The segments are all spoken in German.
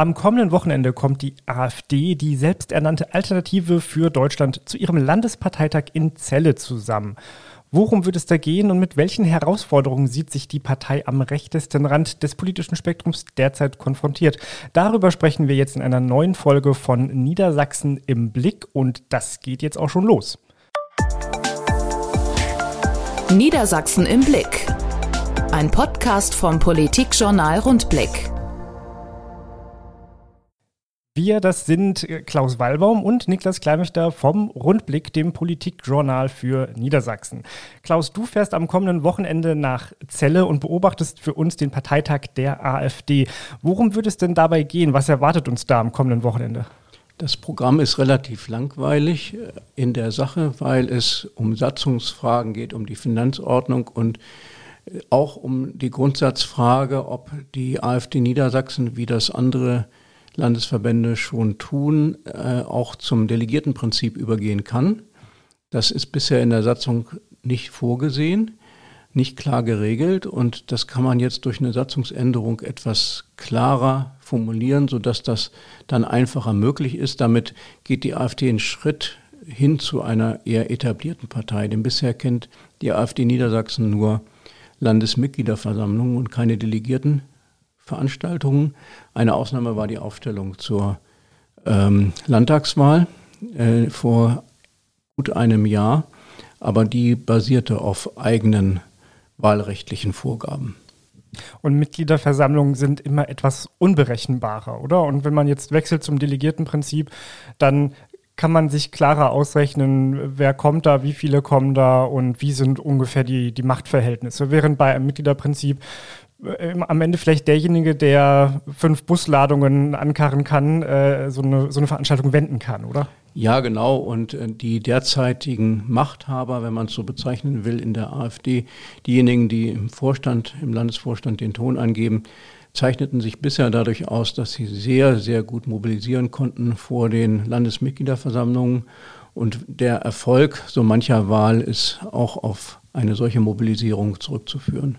Am kommenden Wochenende kommt die AfD, die selbsternannte Alternative für Deutschland, zu ihrem Landesparteitag in Celle zusammen. Worum wird es da gehen und mit welchen Herausforderungen sieht sich die Partei am rechtesten Rand des politischen Spektrums derzeit konfrontiert? Darüber sprechen wir jetzt in einer neuen Folge von Niedersachsen im Blick und das geht jetzt auch schon los. Niedersachsen im Blick. Ein Podcast vom Politikjournal Rundblick. Wir, das sind Klaus Wallbaum und Niklas Kleinmächter vom Rundblick, dem Politikjournal für Niedersachsen. Klaus, du fährst am kommenden Wochenende nach Celle und beobachtest für uns den Parteitag der AfD. Worum wird es denn dabei gehen? Was erwartet uns da am kommenden Wochenende? Das Programm ist relativ langweilig in der Sache, weil es um Satzungsfragen geht, um die Finanzordnung und auch um die Grundsatzfrage, ob die AfD Niedersachsen wie das andere Landesverbände schon tun, äh, auch zum Delegiertenprinzip übergehen kann. Das ist bisher in der Satzung nicht vorgesehen, nicht klar geregelt und das kann man jetzt durch eine Satzungsänderung etwas klarer formulieren, sodass das dann einfacher möglich ist. Damit geht die AfD einen Schritt hin zu einer eher etablierten Partei. Denn bisher kennt die AfD Niedersachsen nur Landesmitgliederversammlungen und keine Delegierten Veranstaltungen. Eine Ausnahme war die Aufstellung zur ähm, Landtagswahl äh, vor gut einem Jahr, aber die basierte auf eigenen wahlrechtlichen Vorgaben. Und Mitgliederversammlungen sind immer etwas unberechenbarer, oder? Und wenn man jetzt wechselt zum Delegiertenprinzip, dann kann man sich klarer ausrechnen, wer kommt da, wie viele kommen da und wie sind ungefähr die, die Machtverhältnisse. Während bei einem Mitgliederprinzip am Ende vielleicht derjenige, der fünf Busladungen ankarren kann, äh, so, eine, so eine Veranstaltung wenden kann, oder? Ja, genau. Und äh, die derzeitigen Machthaber, wenn man es so bezeichnen will, in der AfD, diejenigen, die im Vorstand, im Landesvorstand den Ton angeben, zeichneten sich bisher dadurch aus, dass sie sehr, sehr gut mobilisieren konnten vor den Landesmitgliederversammlungen. Und der Erfolg so mancher Wahl ist auch auf eine solche Mobilisierung zurückzuführen.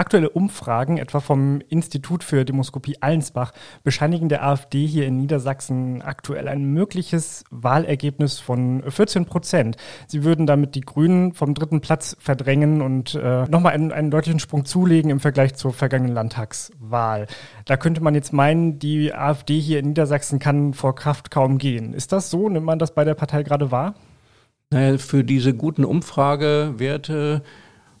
Aktuelle Umfragen, etwa vom Institut für Demoskopie Allensbach, bescheinigen der AfD hier in Niedersachsen aktuell ein mögliches Wahlergebnis von 14 Prozent. Sie würden damit die Grünen vom dritten Platz verdrängen und äh, nochmal einen, einen deutlichen Sprung zulegen im Vergleich zur vergangenen Landtagswahl. Da könnte man jetzt meinen, die AfD hier in Niedersachsen kann vor Kraft kaum gehen. Ist das so? Nimmt man das bei der Partei gerade wahr? Naja, für diese guten Umfragewerte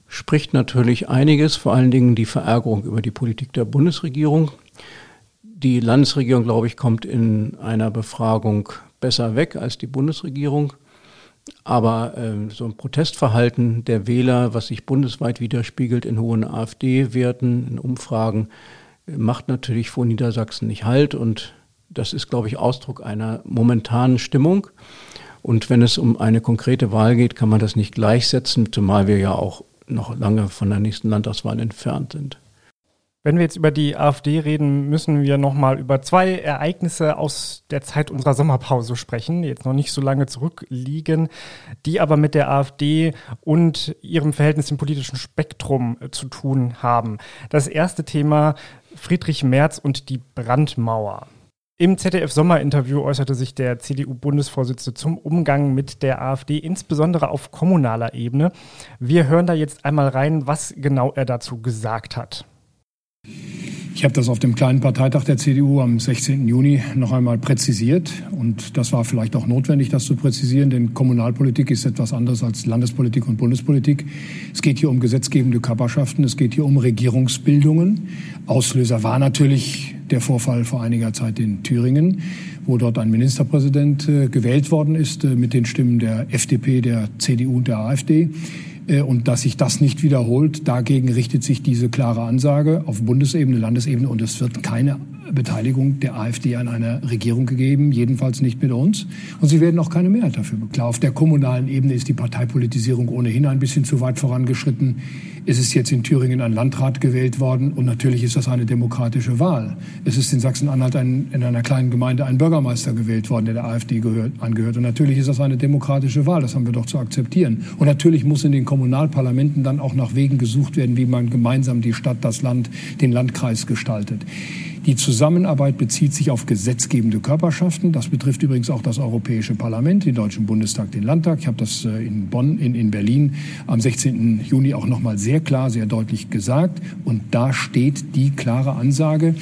spricht natürlich einiges, vor allen Dingen die Verärgerung über die Politik der Bundesregierung. Die Landesregierung, glaube ich, kommt in einer Befragung besser weg als die Bundesregierung. Aber äh, so ein Protestverhalten der Wähler, was sich bundesweit widerspiegelt in hohen AfD-Werten, in Umfragen, macht natürlich vor Niedersachsen nicht Halt. Und das ist, glaube ich, Ausdruck einer momentanen Stimmung. Und wenn es um eine konkrete Wahl geht, kann man das nicht gleichsetzen, zumal wir ja auch noch lange von der nächsten Landtagswahl entfernt sind. Wenn wir jetzt über die AfD reden, müssen wir nochmal über zwei Ereignisse aus der Zeit unserer Sommerpause sprechen, die jetzt noch nicht so lange zurückliegen, die aber mit der AfD und ihrem Verhältnis im politischen Spektrum zu tun haben. Das erste Thema Friedrich Merz und die Brandmauer. Im ZDF-Sommerinterview äußerte sich der CDU-Bundesvorsitzende zum Umgang mit der AfD, insbesondere auf kommunaler Ebene. Wir hören da jetzt einmal rein, was genau er dazu gesagt hat. Ich habe das auf dem kleinen Parteitag der CDU am 16. Juni noch einmal präzisiert. Und das war vielleicht auch notwendig, das zu präzisieren, denn Kommunalpolitik ist etwas anderes als Landespolitik und Bundespolitik. Es geht hier um gesetzgebende Körperschaften, es geht hier um Regierungsbildungen. Auslöser war natürlich der Vorfall vor einiger Zeit in Thüringen, wo dort ein Ministerpräsident äh, gewählt worden ist äh, mit den Stimmen der FDP, der CDU und der AfD. Äh, und dass sich das nicht wiederholt, dagegen richtet sich diese klare Ansage auf Bundesebene, Landesebene und es wird keine Beteiligung der AfD an einer Regierung gegeben, jedenfalls nicht mit uns. Und sie werden auch keine Mehrheit dafür. Klar, auf der kommunalen Ebene ist die Parteipolitisierung ohnehin ein bisschen zu weit vorangeschritten. Es ist jetzt in Thüringen ein Landrat gewählt worden und natürlich ist das eine demokratische Wahl. Es ist in Sachsen-Anhalt in einer kleinen Gemeinde ein Bürgermeister gewählt worden, der der AfD gehört, angehört. Und natürlich ist das eine demokratische Wahl, das haben wir doch zu akzeptieren. Und natürlich muss in den Kommunalparlamenten dann auch nach Wegen gesucht werden, wie man gemeinsam die Stadt, das Land, den Landkreis gestaltet. Die Zusammenarbeit bezieht sich auf gesetzgebende Körperschaften. Das betrifft übrigens auch das Europäische Parlament, den Deutschen Bundestag, den Landtag. Ich habe das äh, in Bonn, in, in Berlin am 16. Juni auch noch mal sehr klar, sehr deutlich gesagt. Und da steht die klare Ansage,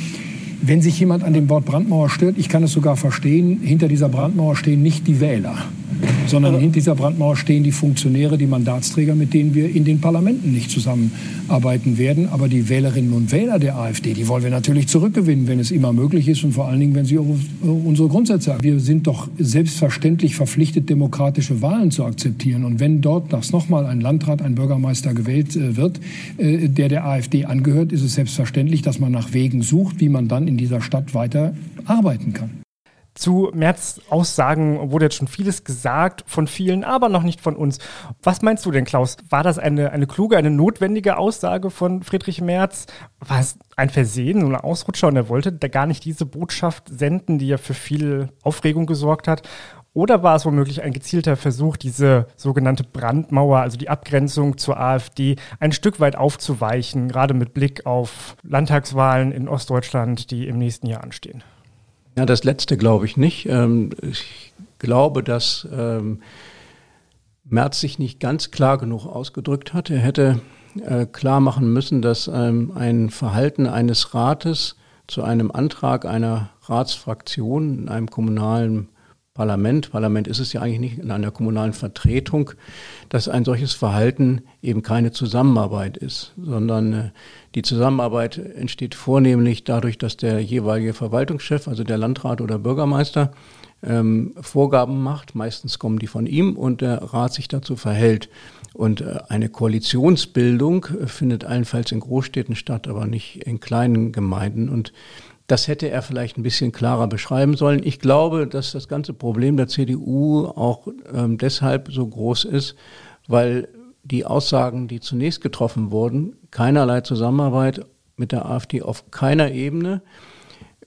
wenn sich jemand an dem Wort Brandmauer stört, ich kann es sogar verstehen, hinter dieser Brandmauer stehen nicht die Wähler sondern hinter dieser Brandmauer stehen die Funktionäre, die Mandatsträger, mit denen wir in den Parlamenten nicht zusammenarbeiten werden. Aber die Wählerinnen und Wähler der AfD, die wollen wir natürlich zurückgewinnen, wenn es immer möglich ist und vor allen Dingen, wenn sie unsere Grundsätze haben. Wir sind doch selbstverständlich verpflichtet, demokratische Wahlen zu akzeptieren. Und wenn dort das nochmal ein Landrat, ein Bürgermeister gewählt äh, wird, äh, der der AfD angehört, ist es selbstverständlich, dass man nach Wegen sucht, wie man dann in dieser Stadt weiter arbeiten kann. Zu Merz Aussagen wurde jetzt schon vieles gesagt von vielen, aber noch nicht von uns. Was meinst du denn, Klaus? War das eine, eine kluge, eine notwendige Aussage von Friedrich Merz? War es ein Versehen, so ein Ausrutscher und er wollte da gar nicht diese Botschaft senden, die ja für viel Aufregung gesorgt hat? Oder war es womöglich ein gezielter Versuch, diese sogenannte Brandmauer, also die Abgrenzung zur AfD, ein Stück weit aufzuweichen, gerade mit Blick auf Landtagswahlen in Ostdeutschland, die im nächsten Jahr anstehen? Ja, das letzte glaube ich nicht. Ähm, ich glaube, dass ähm, Merz sich nicht ganz klar genug ausgedrückt hat. Er hätte äh, klar machen müssen, dass ähm, ein Verhalten eines Rates zu einem Antrag einer Ratsfraktion in einem kommunalen Parlament, Parlament ist es ja eigentlich nicht, in einer kommunalen Vertretung, dass ein solches Verhalten eben keine Zusammenarbeit ist, sondern äh, die Zusammenarbeit entsteht vornehmlich dadurch, dass der jeweilige Verwaltungschef, also der Landrat oder Bürgermeister, ähm, Vorgaben macht. Meistens kommen die von ihm und der Rat sich dazu verhält. Und äh, eine Koalitionsbildung äh, findet allenfalls in Großstädten statt, aber nicht in kleinen Gemeinden. Und das hätte er vielleicht ein bisschen klarer beschreiben sollen. Ich glaube, dass das ganze Problem der CDU auch ähm, deshalb so groß ist, weil die Aussagen, die zunächst getroffen wurden, keinerlei Zusammenarbeit mit der AfD auf keiner Ebene,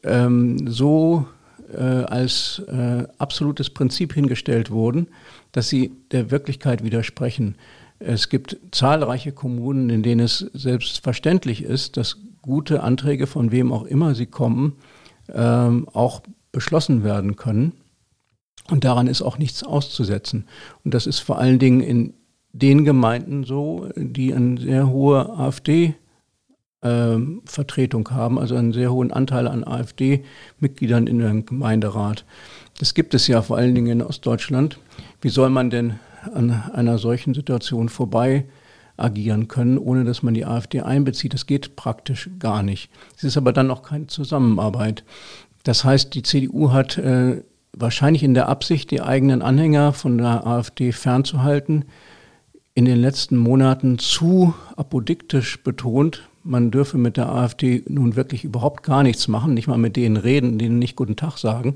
ähm, so äh, als äh, absolutes Prinzip hingestellt wurden, dass sie der Wirklichkeit widersprechen. Es gibt zahlreiche Kommunen, in denen es selbstverständlich ist, dass gute Anträge, von wem auch immer sie kommen, ähm, auch beschlossen werden können. Und daran ist auch nichts auszusetzen. Und das ist vor allen Dingen in den Gemeinden so, die eine sehr hohe AfD ähm, Vertretung haben, also einen sehr hohen Anteil an AfD-Mitgliedern in dem Gemeinderat. Das gibt es ja vor allen Dingen in Ostdeutschland. Wie soll man denn an einer solchen Situation vorbei agieren können, ohne dass man die AfD einbezieht. Das geht praktisch gar nicht. Es ist aber dann auch keine Zusammenarbeit. Das heißt, die CDU hat äh, wahrscheinlich in der Absicht, die eigenen Anhänger von der AfD fernzuhalten, in den letzten Monaten zu apodiktisch betont, man dürfe mit der AfD nun wirklich überhaupt gar nichts machen, nicht mal mit denen reden, denen nicht guten Tag sagen.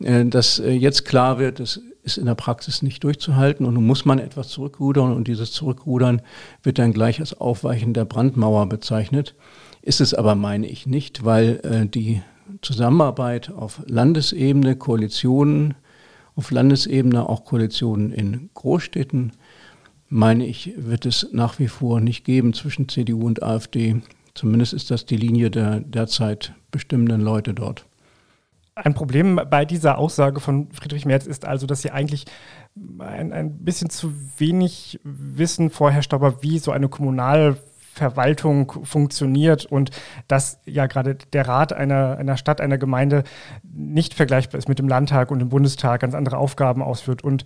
Äh, dass äh, jetzt klar wird, es ist in der Praxis nicht durchzuhalten und nun muss man etwas zurückrudern und dieses Zurückrudern wird dann gleich als Aufweichen der Brandmauer bezeichnet. Ist es aber, meine ich, nicht, weil äh, die Zusammenarbeit auf Landesebene, Koalitionen, auf Landesebene auch Koalitionen in Großstädten, meine ich, wird es nach wie vor nicht geben zwischen CDU und AfD. Zumindest ist das die Linie der derzeit bestimmenden Leute dort. Ein Problem bei dieser Aussage von Friedrich Merz ist also, dass sie eigentlich ein, ein bisschen zu wenig Wissen vorherrscht, aber wie so eine Kommunalverwaltung funktioniert und dass ja gerade der Rat einer, einer Stadt, einer Gemeinde nicht vergleichbar ist mit dem Landtag und dem Bundestag, ganz andere Aufgaben ausführt und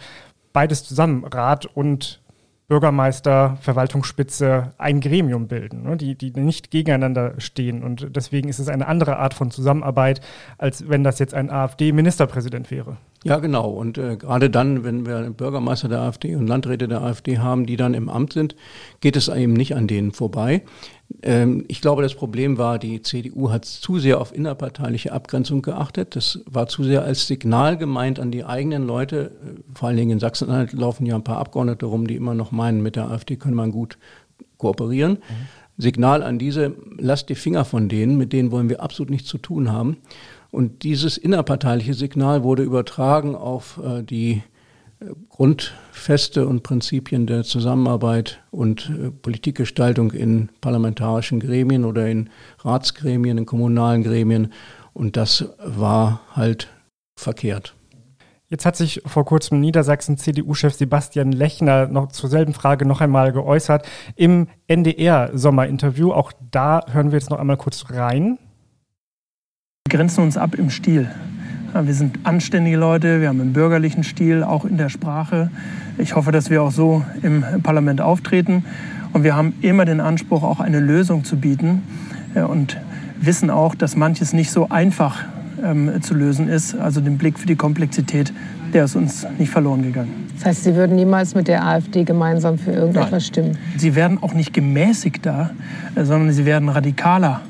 beides zusammen, Rat und Bürgermeister, Verwaltungsspitze ein Gremium bilden, ne, die, die nicht gegeneinander stehen. Und deswegen ist es eine andere Art von Zusammenarbeit, als wenn das jetzt ein AfD-Ministerpräsident wäre. Ja, genau. Und äh, gerade dann, wenn wir Bürgermeister der AfD und Landräte der AfD haben, die dann im Amt sind, geht es eben nicht an denen vorbei. Ähm, ich glaube, das Problem war, die CDU hat zu sehr auf innerparteiliche Abgrenzung geachtet. Das war zu sehr als Signal gemeint an die eigenen Leute. Äh, vor allen Dingen in Sachsen-Anhalt laufen ja ein paar Abgeordnete rum, die immer noch meinen, mit der AfD können man gut kooperieren. Mhm. Signal an diese, lasst die Finger von denen, mit denen wollen wir absolut nichts zu tun haben. Und dieses innerparteiliche Signal wurde übertragen auf äh, die Grundfeste und Prinzipien der Zusammenarbeit und äh, Politikgestaltung in parlamentarischen Gremien oder in Ratsgremien, in kommunalen Gremien. Und das war halt verkehrt. Jetzt hat sich vor kurzem Niedersachsen-CDU-Chef Sebastian Lechner noch zur selben Frage noch einmal geäußert im NDR-Sommerinterview. Auch da hören wir jetzt noch einmal kurz rein. Wir grenzen uns ab im Stil. Wir sind anständige Leute, wir haben einen bürgerlichen Stil, auch in der Sprache. Ich hoffe, dass wir auch so im Parlament auftreten. Und wir haben immer den Anspruch, auch eine Lösung zu bieten und wissen auch, dass manches nicht so einfach ähm, zu lösen ist. Also den Blick für die Komplexität, der ist uns nicht verloren gegangen. Das heißt, Sie würden niemals mit der AfD gemeinsam für irgendetwas Nein. stimmen? Sie werden auch nicht gemäßigter, äh, sondern sie werden radikaler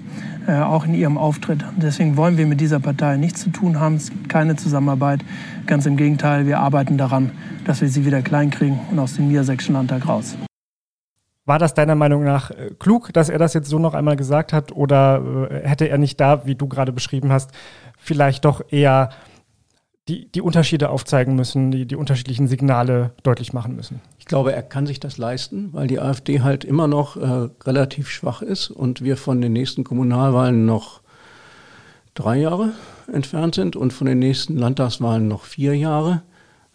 äh, auch in ihrem Auftritt. Deswegen wollen wir mit dieser Partei nichts zu tun haben. Es gibt keine Zusammenarbeit. Ganz im Gegenteil, wir arbeiten daran, dass wir sie wieder kleinkriegen und aus dem Niedersächsischen Landtag raus. War das deiner Meinung nach äh, klug, dass er das jetzt so noch einmal gesagt hat? Oder äh, hätte er nicht da, wie du gerade beschrieben hast, vielleicht doch eher die, die Unterschiede aufzeigen müssen, die, die unterschiedlichen Signale deutlich machen müssen. Ich glaube, er kann sich das leisten, weil die AfD halt immer noch äh, relativ schwach ist und wir von den nächsten Kommunalwahlen noch drei Jahre entfernt sind und von den nächsten Landtagswahlen noch vier Jahre,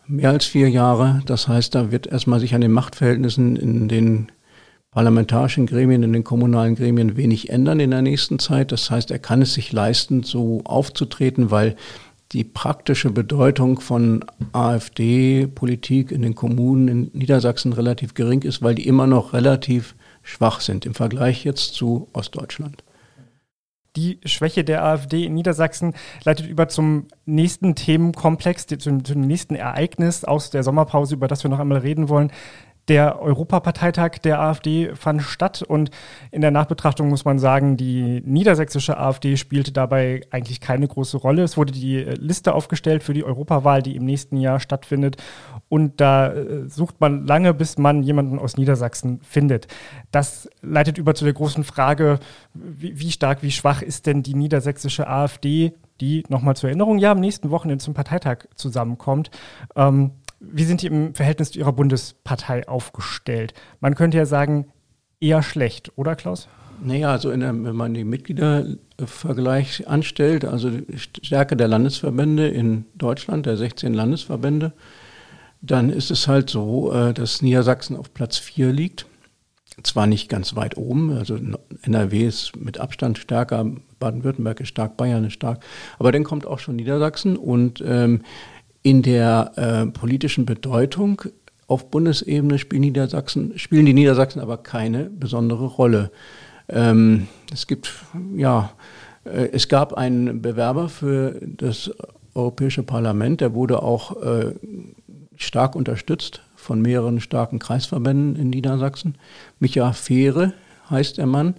mehr als vier Jahre. Das heißt, da wird erstmal sich an den Machtverhältnissen in den parlamentarischen Gremien, in den kommunalen Gremien wenig ändern in der nächsten Zeit. Das heißt, er kann es sich leisten, so aufzutreten, weil die praktische Bedeutung von AfD-Politik in den Kommunen in Niedersachsen relativ gering ist, weil die immer noch relativ schwach sind im Vergleich jetzt zu Ostdeutschland. Die Schwäche der AfD in Niedersachsen leitet über zum nächsten Themenkomplex, zum, zum nächsten Ereignis aus der Sommerpause, über das wir noch einmal reden wollen, der Europaparteitag der AfD fand statt und in der Nachbetrachtung muss man sagen, die niedersächsische AfD spielte dabei eigentlich keine große Rolle. Es wurde die Liste aufgestellt für die Europawahl, die im nächsten Jahr stattfindet und da äh, sucht man lange, bis man jemanden aus Niedersachsen findet. Das leitet über zu der großen Frage, wie, wie stark, wie schwach ist denn die niedersächsische AfD, die nochmal zur Erinnerung ja am nächsten Wochenende zum Parteitag zusammenkommt. Ähm, wie sind die im Verhältnis zu ihrer Bundespartei aufgestellt? Man könnte ja sagen, eher schlecht, oder Klaus? Naja, also der, wenn man den Mitgliedervergleich anstellt, also die Stärke der Landesverbände in Deutschland, der 16 Landesverbände, dann ist es halt so, äh, dass Niedersachsen auf Platz 4 liegt. Zwar nicht ganz weit oben, also NRW ist mit Abstand stärker, Baden-Württemberg ist stark, Bayern ist stark, aber dann kommt auch schon Niedersachsen und ähm, in der äh, politischen Bedeutung auf Bundesebene spielen, Niedersachsen, spielen die Niedersachsen aber keine besondere Rolle. Ähm, es gibt, ja, äh, es gab einen Bewerber für das Europäische Parlament, der wurde auch äh, stark unterstützt von mehreren starken Kreisverbänden in Niedersachsen. Micha Fehre heißt der Mann.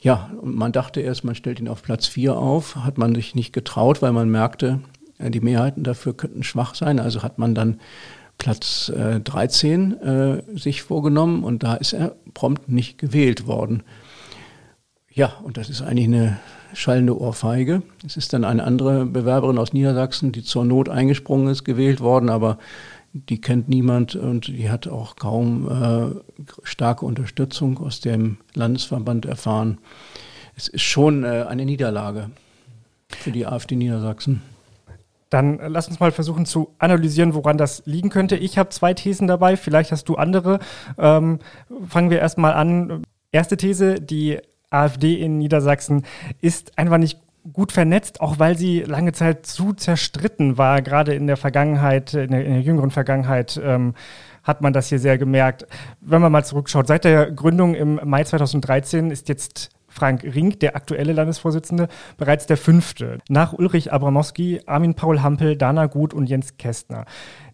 Ja, und man dachte erst, man stellt ihn auf Platz 4 auf, hat man sich nicht getraut, weil man merkte, die Mehrheiten dafür könnten schwach sein. Also hat man dann Platz äh, 13 äh, sich vorgenommen und da ist er prompt nicht gewählt worden. Ja, und das ist eigentlich eine schallende Ohrfeige. Es ist dann eine andere Bewerberin aus Niedersachsen, die zur Not eingesprungen ist, gewählt worden, aber die kennt niemand und die hat auch kaum äh, starke Unterstützung aus dem Landesverband erfahren. Es ist schon äh, eine Niederlage für die AfD Niedersachsen. Dann lass uns mal versuchen zu analysieren, woran das liegen könnte. Ich habe zwei Thesen dabei, vielleicht hast du andere. Ähm, fangen wir erstmal an. Erste These, die AfD in Niedersachsen ist einfach nicht gut vernetzt, auch weil sie lange Zeit zu zerstritten war, gerade in der Vergangenheit, in der, in der jüngeren Vergangenheit. Ähm, hat man das hier sehr gemerkt. Wenn man mal zurückschaut, seit der Gründung im Mai 2013 ist jetzt Frank Rink, der aktuelle Landesvorsitzende, bereits der fünfte. Nach Ulrich Abramowski, Armin Paul Hampel, Dana Gut und Jens Kästner.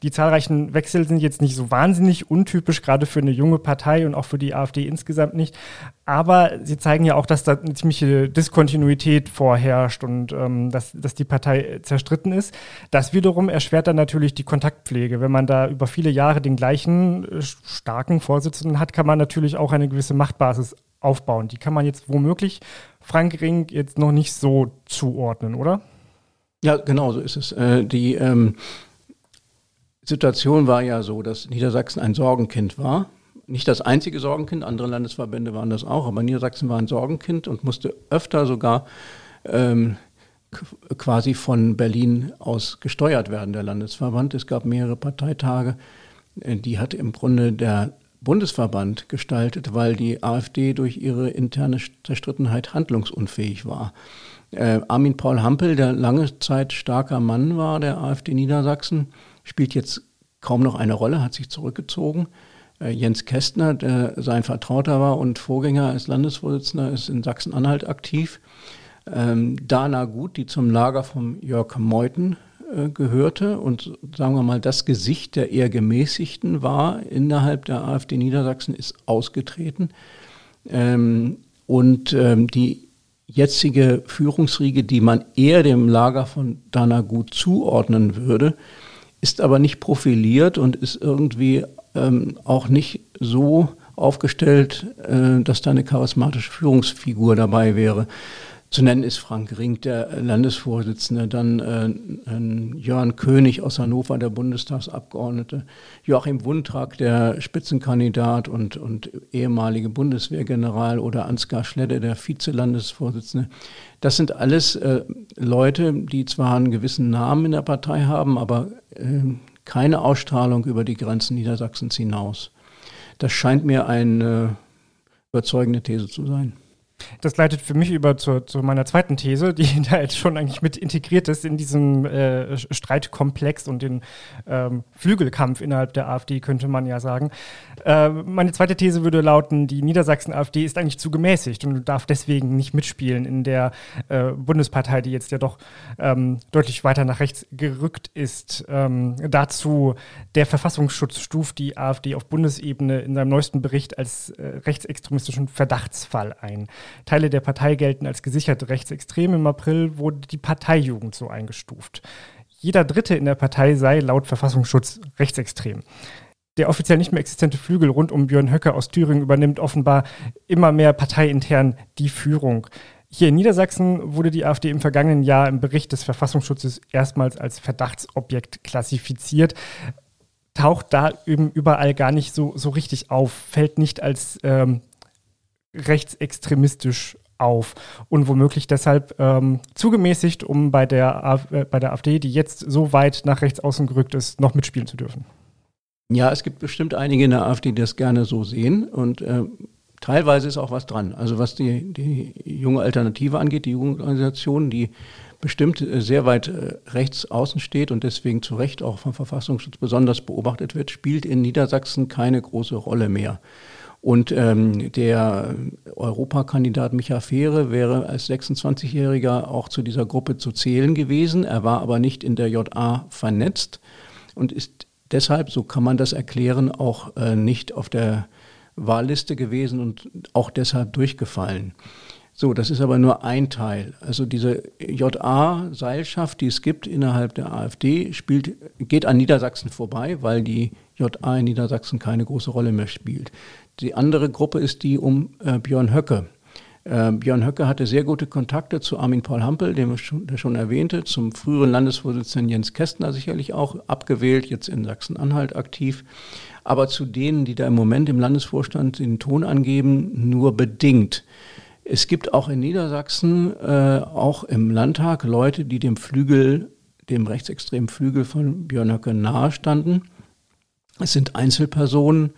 Die zahlreichen Wechsel sind jetzt nicht so wahnsinnig untypisch, gerade für eine junge Partei und auch für die AfD insgesamt nicht. Aber sie zeigen ja auch, dass da eine ziemliche Diskontinuität vorherrscht und ähm, dass, dass die Partei zerstritten ist. Das wiederum erschwert dann natürlich die Kontaktpflege. Wenn man da über viele Jahre den gleichen äh, starken Vorsitzenden hat, kann man natürlich auch eine gewisse Machtbasis aufbauen. Die kann man jetzt womöglich Frank Ring jetzt noch nicht so zuordnen, oder? Ja, genau so ist es. Äh, die, ähm, Situation war ja so, dass Niedersachsen ein Sorgenkind war. Nicht das einzige Sorgenkind, andere Landesverbände waren das auch, aber Niedersachsen war ein Sorgenkind und musste öfter sogar ähm, quasi von Berlin aus gesteuert werden, der Landesverband. Es gab mehrere Parteitage, äh, die hat im Grunde der Bundesverband gestaltet, weil die AfD durch ihre interne Zerstrittenheit handlungsunfähig war. Äh, Armin Paul Hampel, der lange Zeit starker Mann war der AfD Niedersachsen, spielt jetzt kaum noch eine Rolle, hat sich zurückgezogen. Äh, Jens Kästner, der sein Vertrauter war und Vorgänger als Landesvorsitzender, ist in Sachsen-Anhalt aktiv. Ähm, Dana Gut, die zum Lager von Jörg Meuthen äh, gehörte und sagen wir mal das Gesicht der eher gemäßigten war innerhalb der AfD Niedersachsen, ist ausgetreten. Ähm, und ähm, die jetzige Führungsriege, die man eher dem Lager von Dana Gut zuordnen würde, ist aber nicht profiliert und ist irgendwie ähm, auch nicht so aufgestellt, äh, dass da eine charismatische Führungsfigur dabei wäre. Zu nennen ist Frank Rink, der Landesvorsitzende, dann äh, Jörn König aus Hannover, der Bundestagsabgeordnete, Joachim Wundrak, der Spitzenkandidat und, und ehemalige Bundeswehrgeneral oder Ansgar Schledde, der Vizelandesvorsitzende. Das sind alles äh, Leute, die zwar einen gewissen Namen in der Partei haben, aber äh, keine Ausstrahlung über die Grenzen Niedersachsens hinaus. Das scheint mir eine überzeugende These zu sein. Das leitet für mich über zu, zu, meiner zweiten These, die da jetzt schon eigentlich mit integriert ist in diesem äh, Streitkomplex und den ähm, Flügelkampf innerhalb der AfD, könnte man ja sagen. Äh, meine zweite These würde lauten, die Niedersachsen-AfD ist eigentlich zu gemäßigt und darf deswegen nicht mitspielen in der äh, Bundespartei, die jetzt ja doch ähm, deutlich weiter nach rechts gerückt ist. Ähm, dazu der Verfassungsschutz stuft die AfD auf Bundesebene in seinem neuesten Bericht als äh, rechtsextremistischen Verdachtsfall ein. Teile der Partei gelten als gesichert rechtsextrem. Im April wurde die Parteijugend so eingestuft. Jeder Dritte in der Partei sei laut Verfassungsschutz rechtsextrem. Der offiziell nicht mehr existente Flügel rund um Björn Höcke aus Thüringen übernimmt offenbar immer mehr parteiintern die Führung. Hier in Niedersachsen wurde die AfD im vergangenen Jahr im Bericht des Verfassungsschutzes erstmals als Verdachtsobjekt klassifiziert. Taucht da eben überall gar nicht so, so richtig auf, fällt nicht als ähm, rechtsextremistisch auf und womöglich deshalb ähm, zugemäßigt, um bei der, äh, bei der AfD, die jetzt so weit nach rechts außen gerückt ist, noch mitspielen zu dürfen. Ja, es gibt bestimmt einige in der AfD, die das gerne so sehen und äh, teilweise ist auch was dran. Also was die, die junge Alternative angeht, die Jugendorganisation, die bestimmt äh, sehr weit äh, rechts außen steht und deswegen zu Recht auch vom Verfassungsschutz besonders beobachtet wird, spielt in Niedersachsen keine große Rolle mehr. Und ähm, der Europakandidat Micha Fehre wäre als 26-Jähriger auch zu dieser Gruppe zu zählen gewesen. Er war aber nicht in der JA vernetzt und ist deshalb, so kann man das erklären, auch äh, nicht auf der Wahlliste gewesen und auch deshalb durchgefallen. So, das ist aber nur ein Teil. Also diese JA-Seilschaft, die es gibt innerhalb der AfD, spielt, geht an Niedersachsen vorbei, weil die JA in Niedersachsen keine große Rolle mehr spielt. Die andere Gruppe ist die um äh, Björn Höcke. Äh, Björn Höcke hatte sehr gute Kontakte zu Armin Paul Hampel, den ich schon, der schon erwähnte, zum früheren Landesvorsitzenden Jens Kästner sicherlich auch abgewählt, jetzt in Sachsen-Anhalt aktiv. Aber zu denen, die da im Moment im Landesvorstand den Ton angeben, nur bedingt. Es gibt auch in Niedersachsen, äh, auch im Landtag, Leute, die dem Flügel, dem rechtsextremen Flügel von Björn Höcke nahestanden. Es sind Einzelpersonen,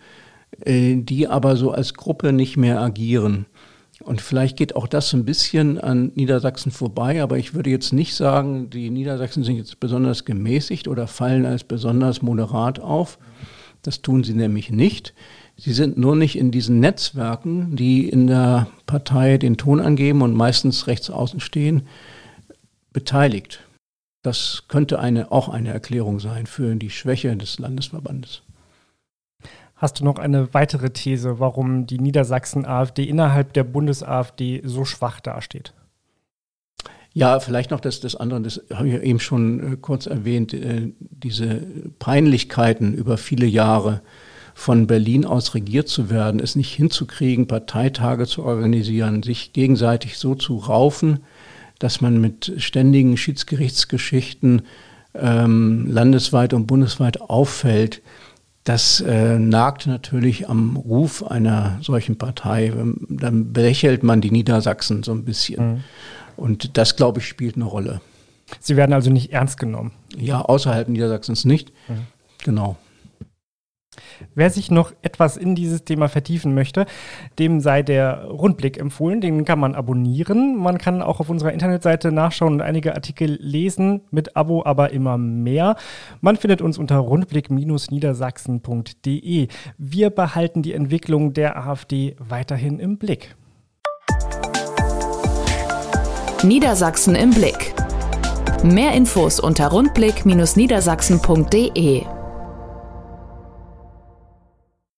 äh, die aber so als Gruppe nicht mehr agieren. Und vielleicht geht auch das ein bisschen an Niedersachsen vorbei, aber ich würde jetzt nicht sagen, die Niedersachsen sind jetzt besonders gemäßigt oder fallen als besonders moderat auf. Das tun sie nämlich nicht. Sie sind nur nicht in diesen Netzwerken, die in der Partei den Ton angeben und meistens rechts außen stehen, beteiligt. Das könnte eine, auch eine Erklärung sein für die Schwäche des Landesverbandes. Hast du noch eine weitere These, warum die Niedersachsen-AfD innerhalb der Bundes-AfD so schwach dasteht? Ja, vielleicht noch das, das andere, das habe ich eben schon äh, kurz erwähnt, äh, diese Peinlichkeiten über viele Jahre von Berlin aus regiert zu werden, es nicht hinzukriegen, Parteitage zu organisieren, sich gegenseitig so zu raufen, dass man mit ständigen Schiedsgerichtsgeschichten ähm, landesweit und bundesweit auffällt, das äh, nagt natürlich am Ruf einer solchen Partei. Dann belächelt man die Niedersachsen so ein bisschen. Mhm. Und das, glaube ich, spielt eine Rolle. Sie werden also nicht ernst genommen? Ja, außerhalb Niedersachsens nicht. Mhm. Genau. Wer sich noch etwas in dieses Thema vertiefen möchte, dem sei der Rundblick empfohlen. Den kann man abonnieren. Man kann auch auf unserer Internetseite nachschauen und einige Artikel lesen, mit Abo aber immer mehr. Man findet uns unter rundblick-niedersachsen.de. Wir behalten die Entwicklung der AfD weiterhin im Blick. Niedersachsen im Blick. Mehr Infos unter rundblick-niedersachsen.de